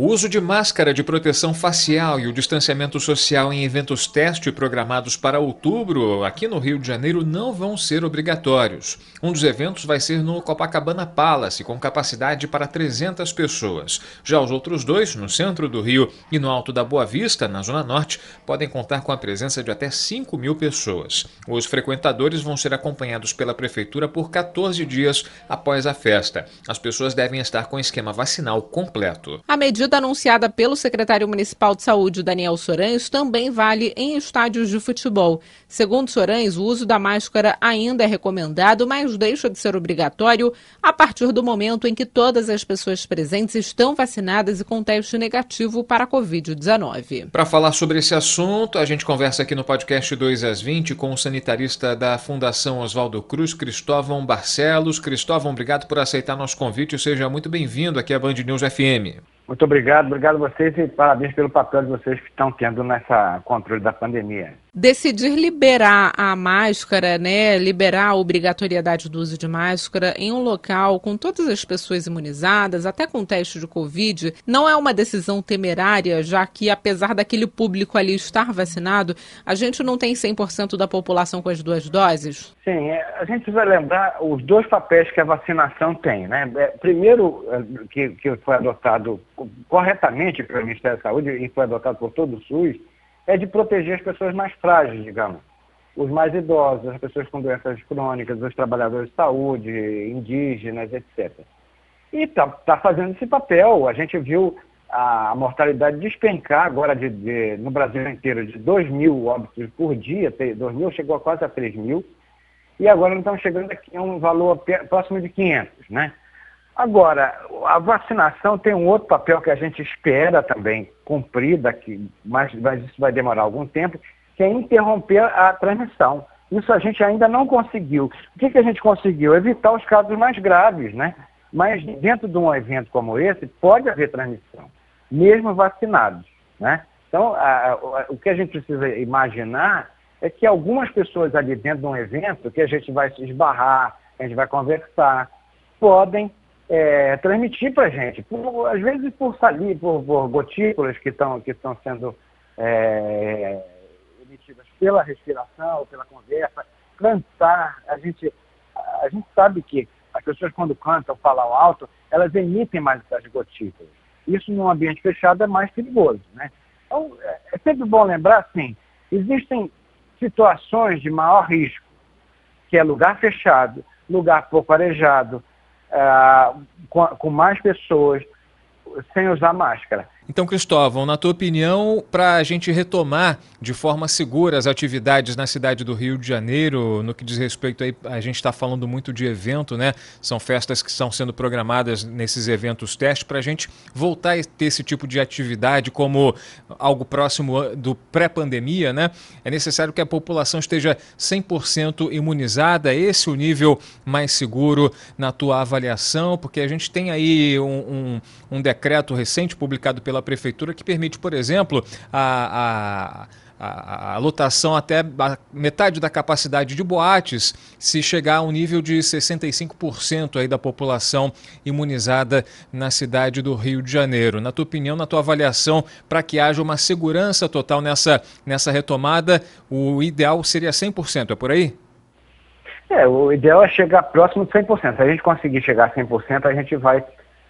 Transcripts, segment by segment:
O uso de máscara de proteção facial e o distanciamento social em eventos teste programados para outubro aqui no Rio de Janeiro não vão ser obrigatórios. Um dos eventos vai ser no Copacabana Palace, com capacidade para 300 pessoas. Já os outros dois, no centro do Rio e no Alto da Boa Vista, na Zona Norte, podem contar com a presença de até 5 mil pessoas. Os frequentadores vão ser acompanhados pela Prefeitura por 14 dias após a festa. As pessoas devem estar com esquema vacinal completo. A medida medida anunciada pelo secretário municipal de saúde, Daniel Sorães, também vale em estádios de futebol. Segundo Sorães, o uso da máscara ainda é recomendado, mas deixa de ser obrigatório a partir do momento em que todas as pessoas presentes estão vacinadas e com teste negativo para a Covid-19. Para falar sobre esse assunto, a gente conversa aqui no podcast 2 às 20 com o sanitarista da Fundação Oswaldo Cruz, Cristóvão Barcelos. Cristóvão, obrigado por aceitar nosso convite. Seja muito bem-vindo aqui à Band News FM. Muito obrigado, obrigado a vocês e parabéns pelo papel de vocês que estão tendo nessa controle da pandemia decidir liberar a máscara, né, liberar a obrigatoriedade do uso de máscara em um local com todas as pessoas imunizadas, até com teste de Covid, não é uma decisão temerária, já que apesar daquele público ali estar vacinado, a gente não tem 100% da população com as duas doses? Sim, é, a gente vai lembrar os dois papéis que a vacinação tem, né? É, primeiro, é, que, que foi adotado corretamente pelo Ministério da Saúde e foi adotado por todo o SUS, é de proteger as pessoas mais frágeis, digamos. Os mais idosos, as pessoas com doenças crônicas, os trabalhadores de saúde, indígenas, etc. E está tá fazendo esse papel. A gente viu a mortalidade despencar agora de, de, no Brasil inteiro de 2 mil óbitos por dia, 2 mil chegou a quase a 3 mil, e agora estamos chegando aqui a um valor próximo de 500, né? Agora, a vacinação tem um outro papel que a gente espera também cumprir daqui, mas, mas isso vai demorar algum tempo, que é interromper a transmissão. Isso a gente ainda não conseguiu. O que, que a gente conseguiu? Evitar os casos mais graves, né? Mas dentro de um evento como esse, pode haver transmissão, mesmo vacinados, né? Então, a, a, o que a gente precisa imaginar é que algumas pessoas ali dentro de um evento, que a gente vai se esbarrar, a gente vai conversar, podem é, transmitir para a gente, por, às vezes por salir, por, por gotículas que estão que sendo é, emitidas pela respiração, pela conversa, cantar, a gente, a gente sabe que as pessoas quando cantam, falam alto, elas emitem mais essas gotículas. Isso num ambiente fechado é mais perigoso, né? Então, é, é sempre bom lembrar, assim, existem situações de maior risco, que é lugar fechado, lugar pouco arejado, é, com, com mais pessoas sem usar máscara. Então, Cristóvão, na tua opinião, para a gente retomar de forma segura as atividades na cidade do Rio de Janeiro, no que diz respeito aí, a gente está falando muito de evento, né? São festas que estão sendo programadas nesses eventos teste, para a gente voltar a ter esse tipo de atividade como algo próximo do pré-pandemia, né? É necessário que a população esteja 100% imunizada, esse o nível mais seguro na tua avaliação, porque a gente tem aí um, um, um decreto recente publicado pela pela prefeitura que permite, por exemplo, a, a, a, a lotação até metade da capacidade de boates se chegar a um nível de 65% aí da população imunizada na cidade do Rio de Janeiro. Na tua opinião, na tua avaliação, para que haja uma segurança total nessa, nessa retomada, o ideal seria 100%, é por aí? É, o ideal é chegar próximo de 100%. Se a gente conseguir chegar a 100%, a gente vai,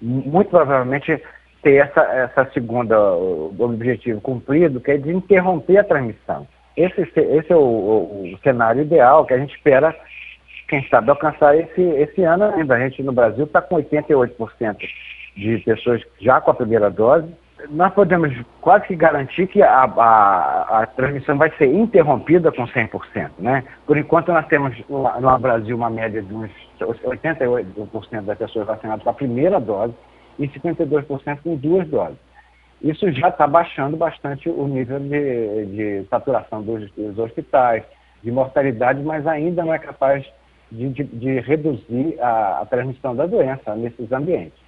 muito provavelmente, ter essa, essa segunda objetivo cumprido, que é de interromper a transmissão. Esse, esse é o, o, o cenário ideal que a gente espera, quem sabe, alcançar esse, esse ano ainda. A gente no Brasil está com 88% de pessoas já com a primeira dose. Nós podemos quase que garantir que a, a, a transmissão vai ser interrompida com 100%. Né? Por enquanto, nós temos no Brasil uma média de uns 88% das pessoas vacinadas com a primeira dose e 52% com duas doses. Isso já está baixando bastante o nível de, de saturação dos, dos, hospitais, de mortalidade, mas ainda não é capaz de, de, de reduzir a, a, transmissão da doença nesses ambientes.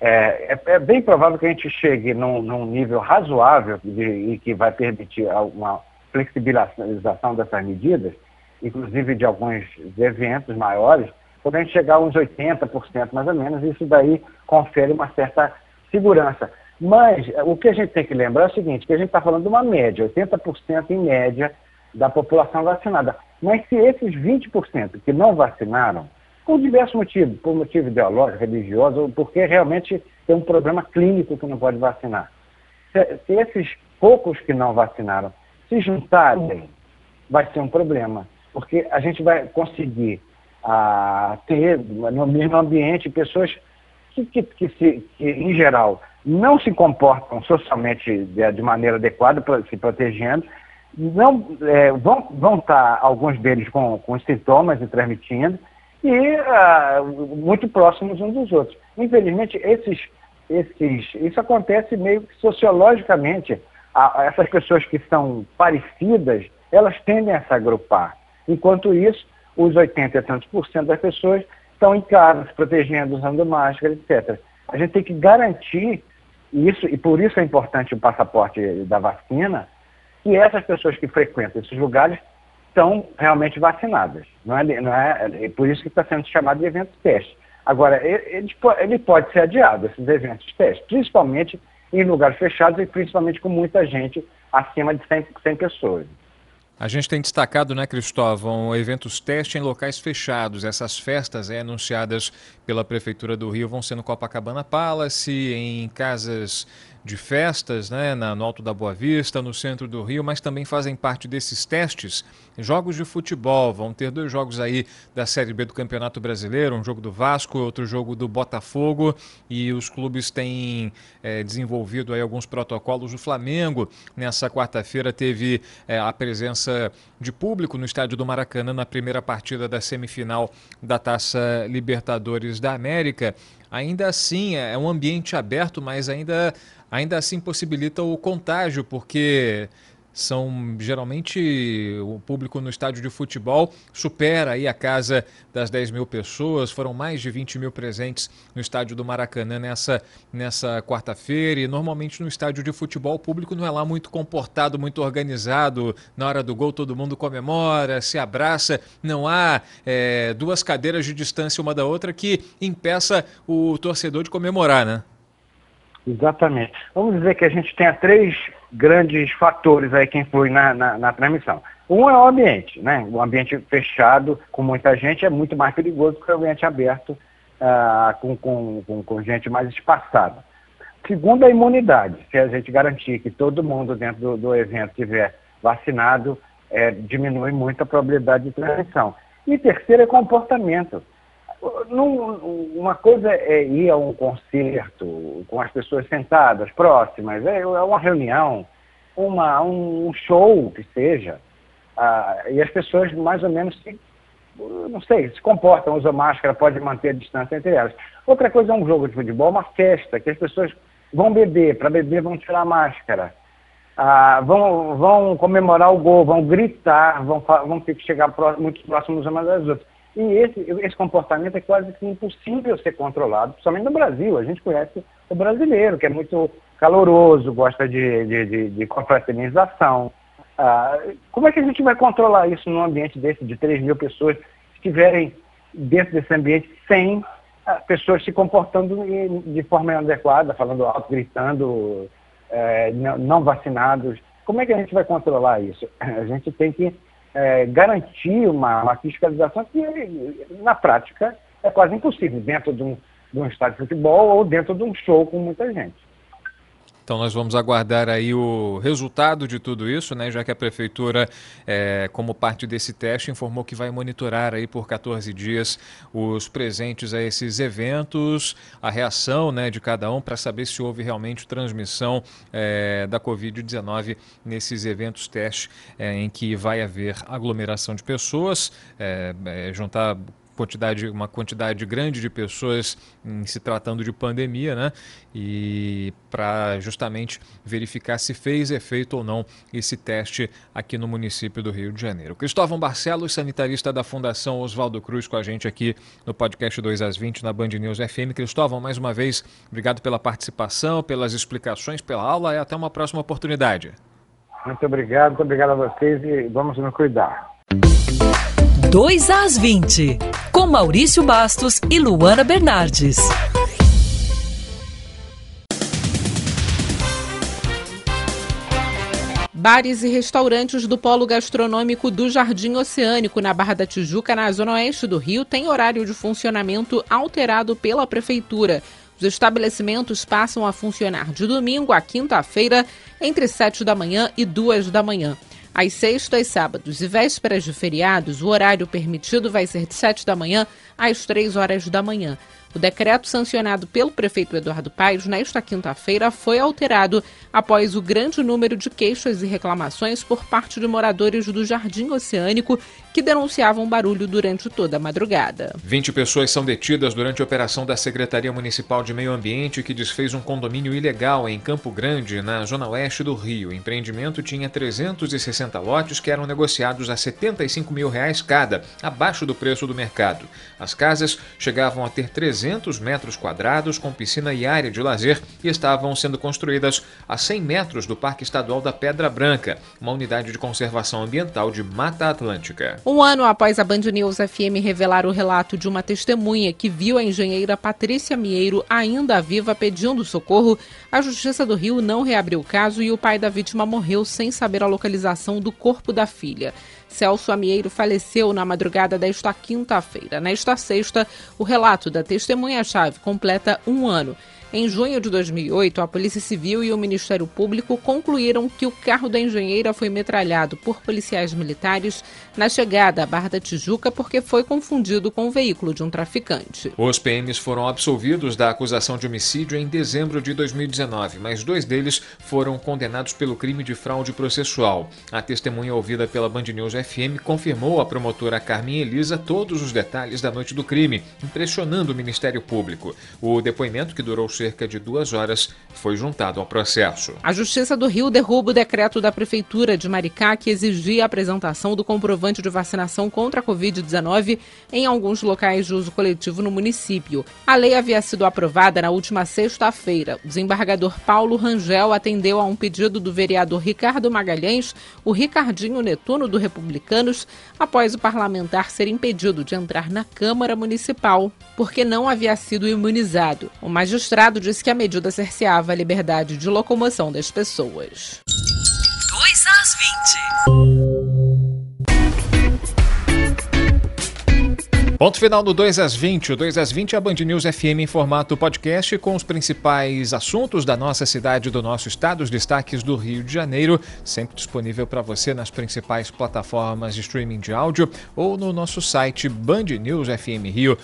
É, é, é, bem provável que a gente chegue num, num nível razoável de, e que vai permitir uma flexibilização dessas medidas, inclusive de alguns eventos maiores, gente chegar a uns 80% mais ou menos, isso daí confere uma certa segurança. Mas o que a gente tem que lembrar é o seguinte, que a gente está falando de uma média, 80% em média da população vacinada. Mas se esses 20% que não vacinaram, por diversos motivos, por motivo ideológico, religioso, ou porque realmente tem um problema clínico que não pode vacinar. Se, se esses poucos que não vacinaram se juntarem, vai ser um problema, porque a gente vai conseguir ah, ter no mesmo ambiente pessoas que, que, que, se, que, em geral, não se comportam socialmente de, de maneira adequada, se protegendo, não é, vão, vão estar alguns deles com, com sintomas e transmitindo, e uh, muito próximos uns dos outros. Infelizmente, esses, esses, isso acontece meio que sociologicamente. A, a essas pessoas que são parecidas, elas tendem a se agrupar. Enquanto isso, os 80 e tantos por cento das pessoas estão em casa, se protegendo, usando máscara, etc. A gente tem que garantir isso, e por isso é importante o passaporte da vacina, que essas pessoas que frequentam esses lugares estão realmente vacinadas. Não é, não é, é por isso que está sendo chamado de evento teste. Agora, ele, ele pode ser adiado, esses eventos teste, principalmente em lugares fechados e principalmente com muita gente acima de 100, 100 pessoas. A gente tem destacado, né, Cristóvão, eventos teste em locais fechados. Essas festas é, anunciadas pela Prefeitura do Rio vão ser no Copacabana Palace, em casas de festas, né, na, no Alto da Boa Vista, no centro do Rio, mas também fazem parte desses testes jogos de futebol. Vão ter dois jogos aí da Série B do Campeonato Brasileiro, um jogo do Vasco, outro jogo do Botafogo, e os clubes têm é, desenvolvido aí alguns protocolos. O Flamengo, nessa quarta-feira, teve é, a presença de público no estádio do Maracanã na primeira partida da semifinal da Taça Libertadores da América. Ainda assim, é um ambiente aberto, mas ainda, ainda assim possibilita o contágio, porque são geralmente o público no estádio de futebol supera aí a casa das 10 mil pessoas, foram mais de 20 mil presentes no estádio do Maracanã nessa, nessa quarta-feira. E normalmente no estádio de futebol o público não é lá muito comportado, muito organizado, na hora do gol todo mundo comemora, se abraça, não há é, duas cadeiras de distância uma da outra que impeça o torcedor de comemorar, né? Exatamente. Vamos dizer que a gente tenha três grandes fatores aí que influem na, na, na, transmissão. Um é o ambiente, né? O ambiente fechado com muita gente é muito mais perigoso que o ambiente aberto uh, com, com, com, com, gente mais espaçada. Segundo, a imunidade. Se a gente garantir que todo mundo dentro do, do evento estiver vacinado, é, diminui muito a probabilidade de transmissão. E terceiro é comportamento uma coisa é ir a um concerto com as pessoas sentadas, próximas, é, é uma reunião, uma, um show que seja, ah, e as pessoas mais ou menos se, não sei, se comportam, usam máscara, pode manter a distância entre elas. Outra coisa é um jogo de futebol, uma festa, que as pessoas vão beber, para beber vão tirar a máscara. Ah, vão, vão comemorar o gol, vão gritar, vão, vão ter que chegar muito próximos umas das outras. E esse, esse comportamento é quase que impossível ser controlado, principalmente no Brasil. A gente conhece o brasileiro, que é muito caloroso, gosta de, de, de, de confraternização. Ah, como é que a gente vai controlar isso num ambiente desse, de 3 mil pessoas que estiverem dentro desse ambiente sem ah, pessoas se comportando de forma inadequada, falando alto, gritando, eh, não vacinados? Como é que a gente vai controlar isso? A gente tem que é, garantir uma, uma, fiscalização que, na prática, é quase impossível dentro de um, de um estádio de futebol ou dentro de um show com muita gente. Então nós vamos aguardar aí o resultado de tudo isso, né? Já que a prefeitura, é, como parte desse teste, informou que vai monitorar aí por 14 dias os presentes a esses eventos, a reação, né, de cada um para saber se houve realmente transmissão é, da Covid-19 nesses eventos teste é, em que vai haver aglomeração de pessoas, é, é, juntar quantidade, uma quantidade grande de pessoas em se tratando de pandemia, né? E para justamente verificar se fez efeito ou não esse teste aqui no município do Rio de Janeiro. Cristóvão Barcelos, sanitarista da Fundação Oswaldo Cruz, com a gente aqui no podcast 2 às 20 na Band News FM. Cristóvão, mais uma vez, obrigado pela participação, pelas explicações, pela aula e até uma próxima oportunidade. Muito obrigado, muito obrigado a vocês e vamos nos cuidar. 2 às 20, com Maurício Bastos e Luana Bernardes. Bares e restaurantes do Polo Gastronômico do Jardim Oceânico, na Barra da Tijuca, na zona oeste do Rio, têm horário de funcionamento alterado pela Prefeitura. Os estabelecimentos passam a funcionar de domingo a quinta-feira, entre 7 da manhã e 2 da manhã. Às sextas, sábados e vésperas de feriados, o horário permitido vai ser de 7 da manhã às 3 horas da manhã. O decreto sancionado pelo prefeito Eduardo Paes nesta quinta-feira foi alterado após o grande número de queixas e reclamações por parte de moradores do Jardim Oceânico que denunciavam barulho durante toda a madrugada. 20 pessoas são detidas durante a operação da Secretaria Municipal de Meio Ambiente que desfez um condomínio ilegal em Campo Grande, na zona oeste do Rio. O empreendimento tinha 360 lotes que eram negociados a 75 mil reais cada, abaixo do preço do mercado. As casas chegavam a ter 300 metros quadrados com piscina e área de lazer e estavam sendo construídas a 100 metros do Parque Estadual da Pedra Branca, uma unidade de conservação ambiental de Mata Atlântica. Um ano após a Band News FM revelar o relato de uma testemunha que viu a engenheira Patrícia Mieiro ainda viva pedindo socorro, a Justiça do Rio não reabriu o caso e o pai da vítima morreu sem saber a localização do corpo da filha. Celso Amieiro faleceu na madrugada desta quinta-feira. Nesta sexta, o relato da testemunha-chave completa um ano. Em junho de 2008, a Polícia Civil e o Ministério Público concluíram que o carro da engenheira foi metralhado por policiais militares na chegada à Barra da Tijuca porque foi confundido com o veículo de um traficante. Os PMs foram absolvidos da acusação de homicídio em dezembro de 2019, mas dois deles foram condenados pelo crime de fraude processual. A testemunha ouvida pela Band News FM confirmou à promotora Carmen Elisa todos os detalhes da noite do crime, impressionando o Ministério Público. O depoimento, que durou cerca de duas horas, foi juntado ao processo. A Justiça do Rio derruba o decreto da Prefeitura de Maricá que exigia a apresentação do comprovante de vacinação contra a Covid-19 em alguns locais de uso coletivo no município. A lei havia sido aprovada na última sexta-feira. O desembargador Paulo Rangel atendeu a um pedido do vereador Ricardo Magalhães, o Ricardinho Netuno do Republicanos, após o parlamentar ser impedido de entrar na Câmara Municipal porque não havia sido imunizado. O magistrado disse que a medida cerceava a liberdade de locomoção das pessoas. 2 às 20. Ponto final do 2 às 20. O 2 às 20 é a Band News FM em formato podcast com os principais assuntos da nossa cidade, do nosso estado, os destaques do Rio de Janeiro, sempre disponível para você nas principais plataformas de streaming de áudio ou no nosso site Band News FM Rio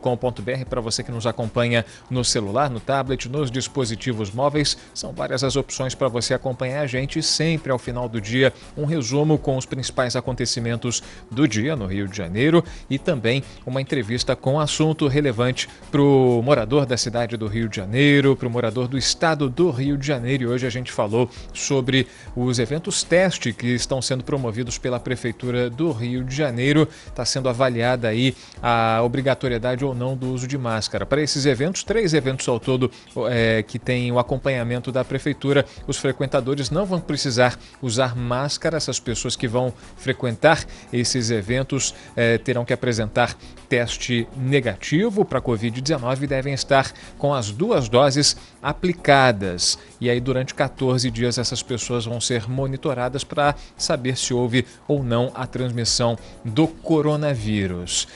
com.br para você que nos acompanha no celular, no tablet, nos dispositivos móveis. São várias as opções para você acompanhar a gente sempre ao final do dia um resumo com os principais acontecimentos do dia no Rio de Janeiro e também uma entrevista com assunto relevante para o morador da cidade do Rio de Janeiro, para o morador do estado do Rio de Janeiro. E hoje a gente falou sobre os eventos teste que estão sendo promovidos pela Prefeitura do Rio de Janeiro. Está sendo avaliada aí a obrigatoriedade ou não do uso de máscara. Para esses eventos, três eventos ao todo é, que têm o acompanhamento da prefeitura, os frequentadores não vão precisar usar máscara. Essas pessoas que vão frequentar esses eventos é, terão que apresentar teste negativo para Covid-19 e devem estar com as duas doses aplicadas. E aí, durante 14 dias, essas pessoas vão ser monitoradas para saber se houve ou não a transmissão do coronavírus.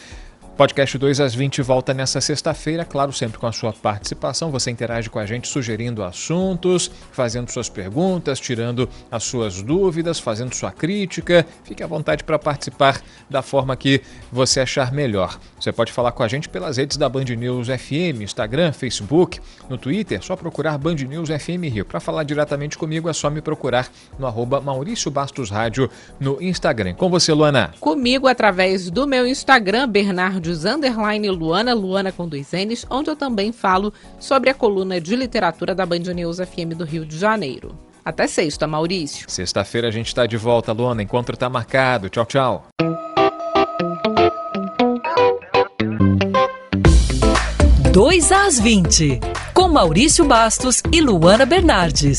Podcast 2 às 20 volta nessa sexta-feira, claro, sempre com a sua participação. Você interage com a gente sugerindo assuntos, fazendo suas perguntas, tirando as suas dúvidas, fazendo sua crítica. Fique à vontade para participar da forma que você achar melhor. Você pode falar com a gente pelas redes da Band News FM, Instagram, Facebook, no Twitter, só procurar Band News FM Rio. Para falar diretamente comigo é só me procurar no arroba Maurício Bastos Rádio no Instagram. Com você, Luana. Comigo através do meu Instagram, Bernardo Bernardes, underline Luana, Luana com dois N's, onde eu também falo sobre a coluna de literatura da Band News FM do Rio de Janeiro. Até sexta, Maurício. Sexta-feira a gente está de volta, Luana. Encontro está marcado. Tchau, tchau. Dois às 20, com Maurício Bastos e Luana Bernardes.